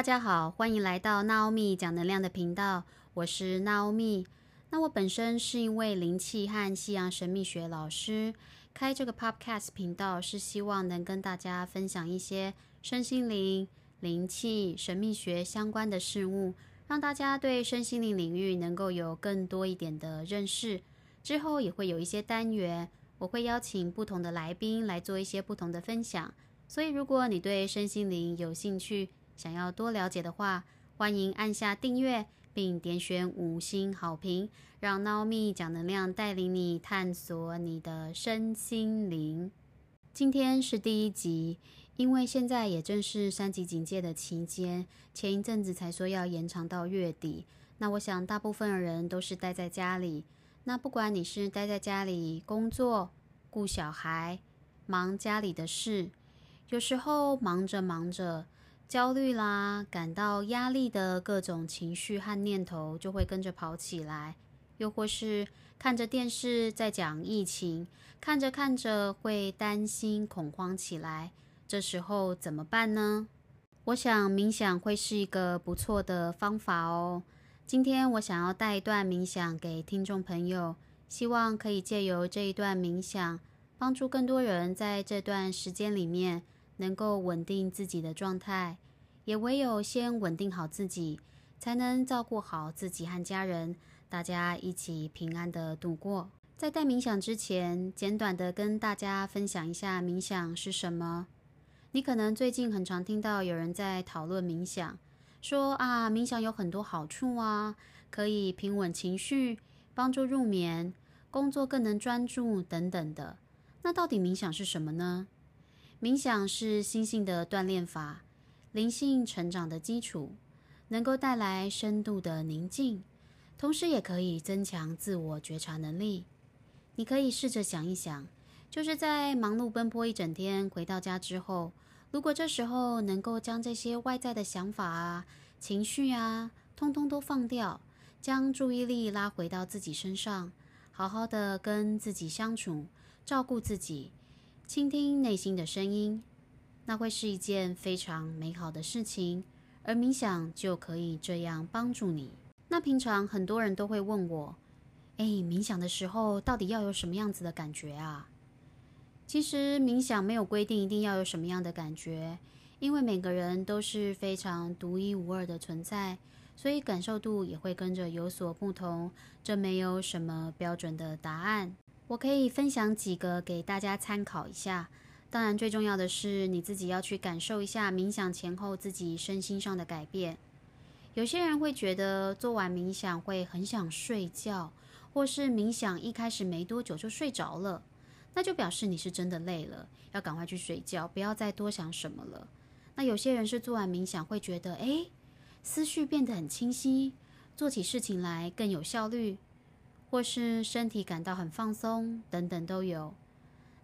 大家好，欢迎来到娜欧米讲能量的频道，我是娜欧米。那我本身是一位灵气和西洋神秘学老师，开这个 Podcast 频道是希望能跟大家分享一些身心灵、灵气、神秘学相关的事物，让大家对身心灵领域能够有更多一点的认识。之后也会有一些单元，我会邀请不同的来宾来做一些不同的分享。所以，如果你对身心灵有兴趣，想要多了解的话，欢迎按下订阅，并点选五星好评，让 Naomi 讲能量带领你探索你的身心灵。今天是第一集，因为现在也正是三级警戒的期间，前一阵子才说要延长到月底。那我想，大部分的人都是待在家里。那不管你是待在家里工作、顾小孩、忙家里的事。有时候忙着忙着，焦虑啦，感到压力的各种情绪和念头就会跟着跑起来；又或是看着电视在讲疫情，看着看着会担心恐慌起来。这时候怎么办呢？我想冥想会是一个不错的方法哦。今天我想要带一段冥想给听众朋友，希望可以借由这一段冥想，帮助更多人在这段时间里面。能够稳定自己的状态，也唯有先稳定好自己，才能照顾好自己和家人，大家一起平安的度过。在带冥想之前，简短的跟大家分享一下冥想是什么。你可能最近很常听到有人在讨论冥想，说啊，冥想有很多好处啊，可以平稳情绪，帮助入眠，工作更能专注等等的。那到底冥想是什么呢？冥想是心性的锻炼法，灵性成长的基础，能够带来深度的宁静，同时也可以增强自我觉察能力。你可以试着想一想，就是在忙碌奔波一整天回到家之后，如果这时候能够将这些外在的想法啊、情绪啊，通通都放掉，将注意力拉回到自己身上，好好的跟自己相处，照顾自己。倾听内心的声音，那会是一件非常美好的事情，而冥想就可以这样帮助你。那平常很多人都会问我，哎，冥想的时候到底要有什么样子的感觉啊？其实冥想没有规定一定要有什么样的感觉，因为每个人都是非常独一无二的存在，所以感受度也会跟着有所不同。这没有什么标准的答案。我可以分享几个给大家参考一下。当然，最重要的是你自己要去感受一下冥想前后自己身心上的改变。有些人会觉得做完冥想会很想睡觉，或是冥想一开始没多久就睡着了，那就表示你是真的累了，要赶快去睡觉，不要再多想什么了。那有些人是做完冥想会觉得，哎，思绪变得很清晰，做起事情来更有效率。或是身体感到很放松，等等都有。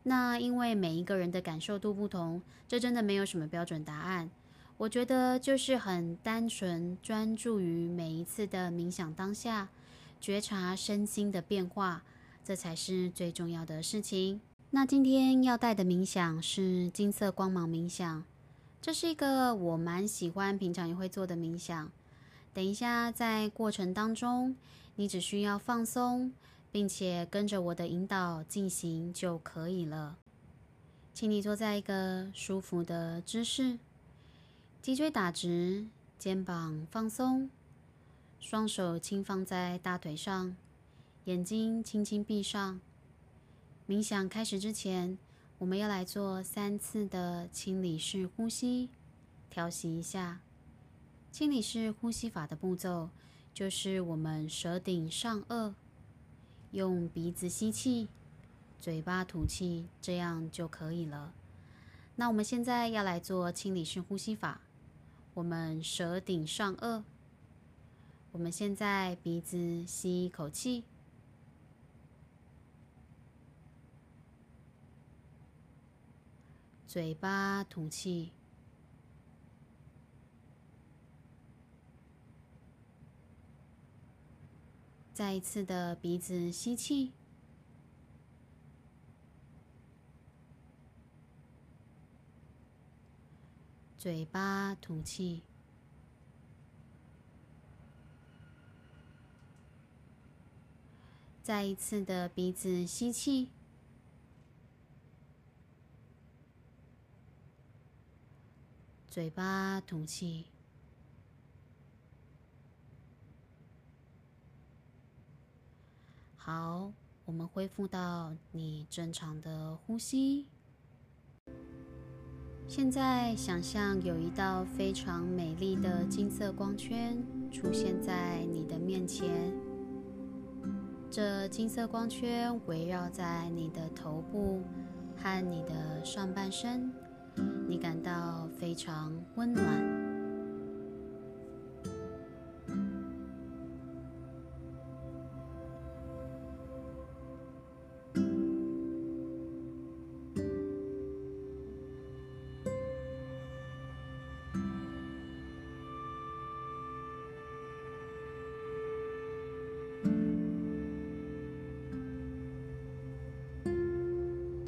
那因为每一个人的感受度不同，这真的没有什么标准答案。我觉得就是很单纯专注于每一次的冥想当下，觉察身心的变化，这才是最重要的事情。那今天要带的冥想是金色光芒冥想，这是一个我蛮喜欢，平常也会做的冥想。等一下在过程当中。你只需要放松，并且跟着我的引导进行就可以了。请你坐在一个舒服的姿势，脊椎打直，肩膀放松，双手轻放在大腿上，眼睛轻轻闭上。冥想开始之前，我们要来做三次的清理式呼吸，调息一下。清理式呼吸法的步骤。就是我们舌顶上颚，用鼻子吸气，嘴巴吐气，这样就可以了。那我们现在要来做清理式呼吸法。我们舌顶上颚，我们现在鼻子吸一口气，嘴巴吐气。再一次的鼻子吸气。嘴巴吐气。再一次的鼻子吸气。嘴巴吐气。好，我们恢复到你正常的呼吸。现在想象有一道非常美丽的金色光圈出现在你的面前，这金色光圈围绕在你的头部和你的上半身，你感到非常温暖。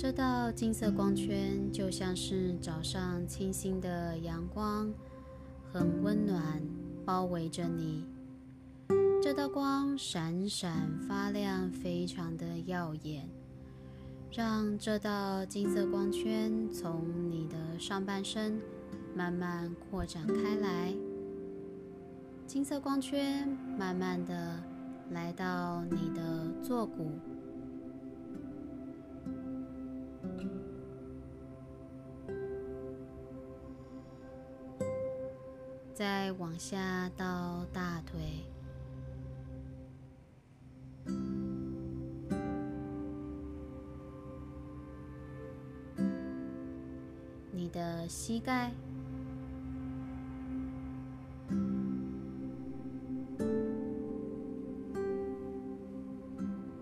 这道金色光圈就像是早上清新的阳光，很温暖，包围着你。这道光闪闪发亮，非常的耀眼，让这道金色光圈从你的上半身慢慢扩展开来。金色光圈慢慢的来到你的坐骨。再往下到大腿，你的膝盖、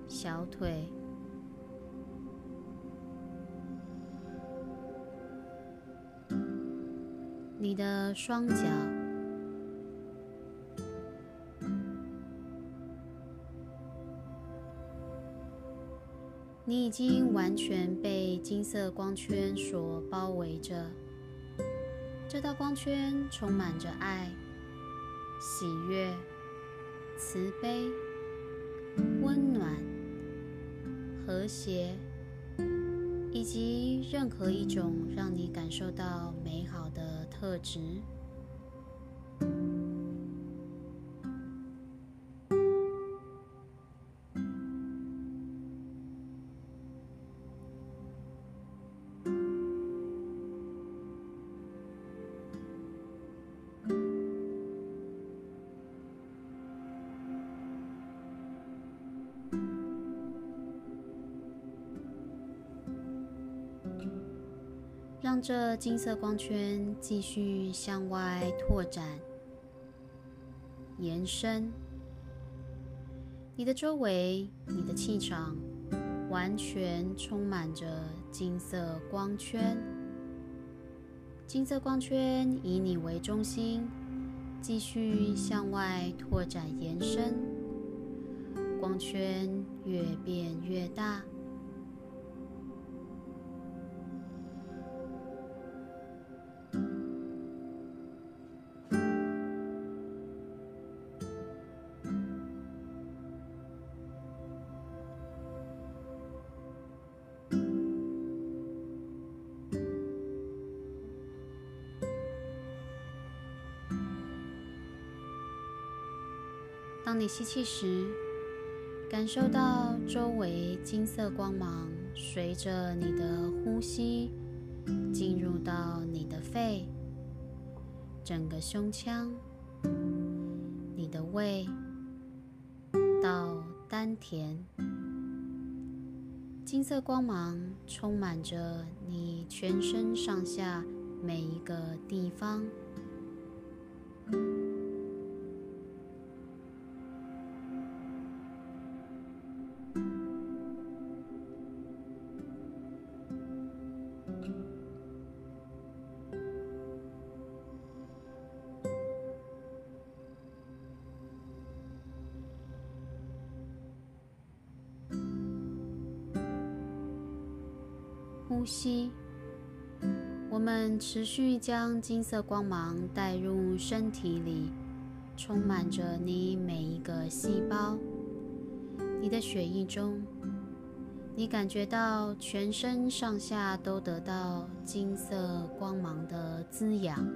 小腿。你的双脚，你已经完全被金色光圈所包围着。这道光圈充满着爱、喜悦、慈悲、温暖、和谐。以及任何一种让你感受到美好的特质。让这金色光圈继续向外拓展、延伸。你的周围，你的气场完全充满着金色光圈。金色光圈以你为中心，继续向外拓展、延伸。光圈越变越大。当你吸气时，感受到周围金色光芒随着你的呼吸进入到你的肺、整个胸腔、你的胃到丹田，金色光芒充满着你全身上下每一个地方。呼吸，我们持续将金色光芒带入身体里，充满着你每一个细胞。你的血液中，你感觉到全身上下都得到金色光芒的滋养。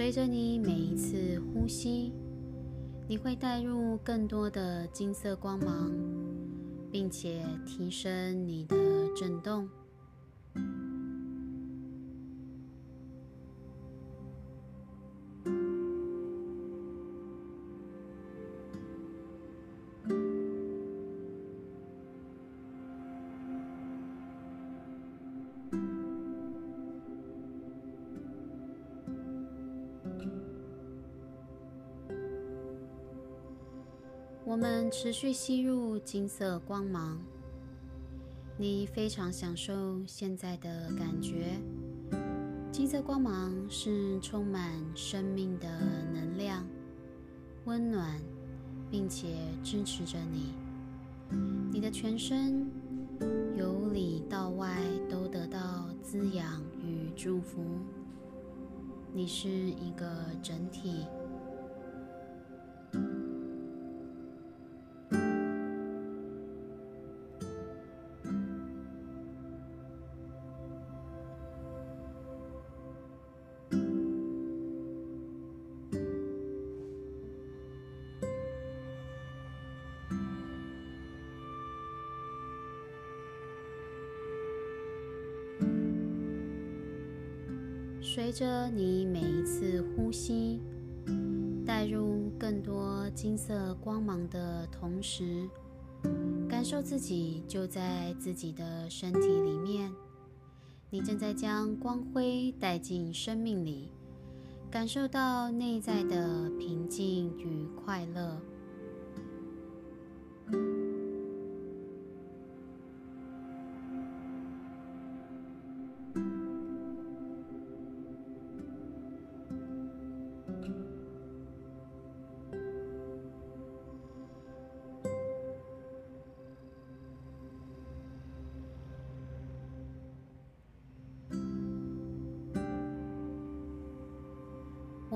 随着你每一次呼吸，你会带入更多的金色光芒，并且提升你的振动。我们持续吸入金色光芒，你非常享受现在的感觉。金色光芒是充满生命的能量，温暖，并且支持着你。你的全身由里到外都得到滋养与祝福。你是一个整体。随着你每一次呼吸，带入更多金色光芒的同时，感受自己就在自己的身体里面。你正在将光辉带进生命里，感受到内在的平静与快乐。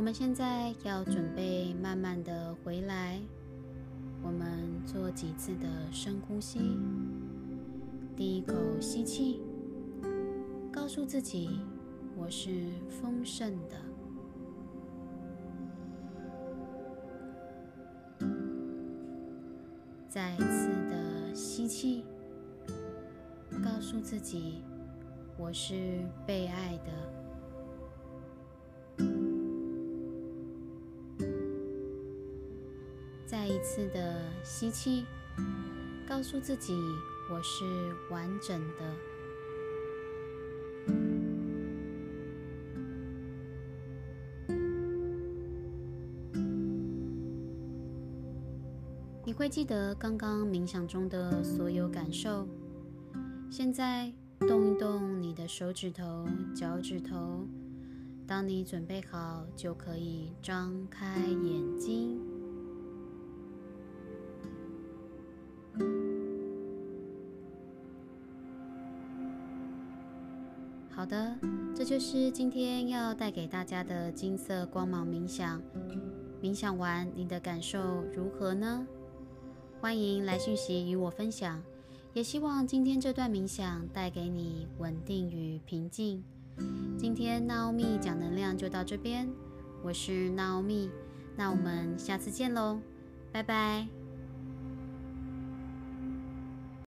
我们现在要准备慢慢的回来，我们做几次的深呼吸。第一口吸气，告诉自己我是丰盛的。再次的吸气，告诉自己我是被爱的。次的吸气，告诉自己我是完整的。你会记得刚刚冥想中的所有感受。现在动一动你的手指头、脚趾头。当你准备好，就可以张开眼睛。好的，这就是今天要带给大家的金色光芒冥想。冥想完，你的感受如何呢？欢迎来讯息与我分享。也希望今天这段冥想带给你稳定与平静。今天娜奥米讲能量就到这边，我是娜奥米，那我们下次见喽，拜拜。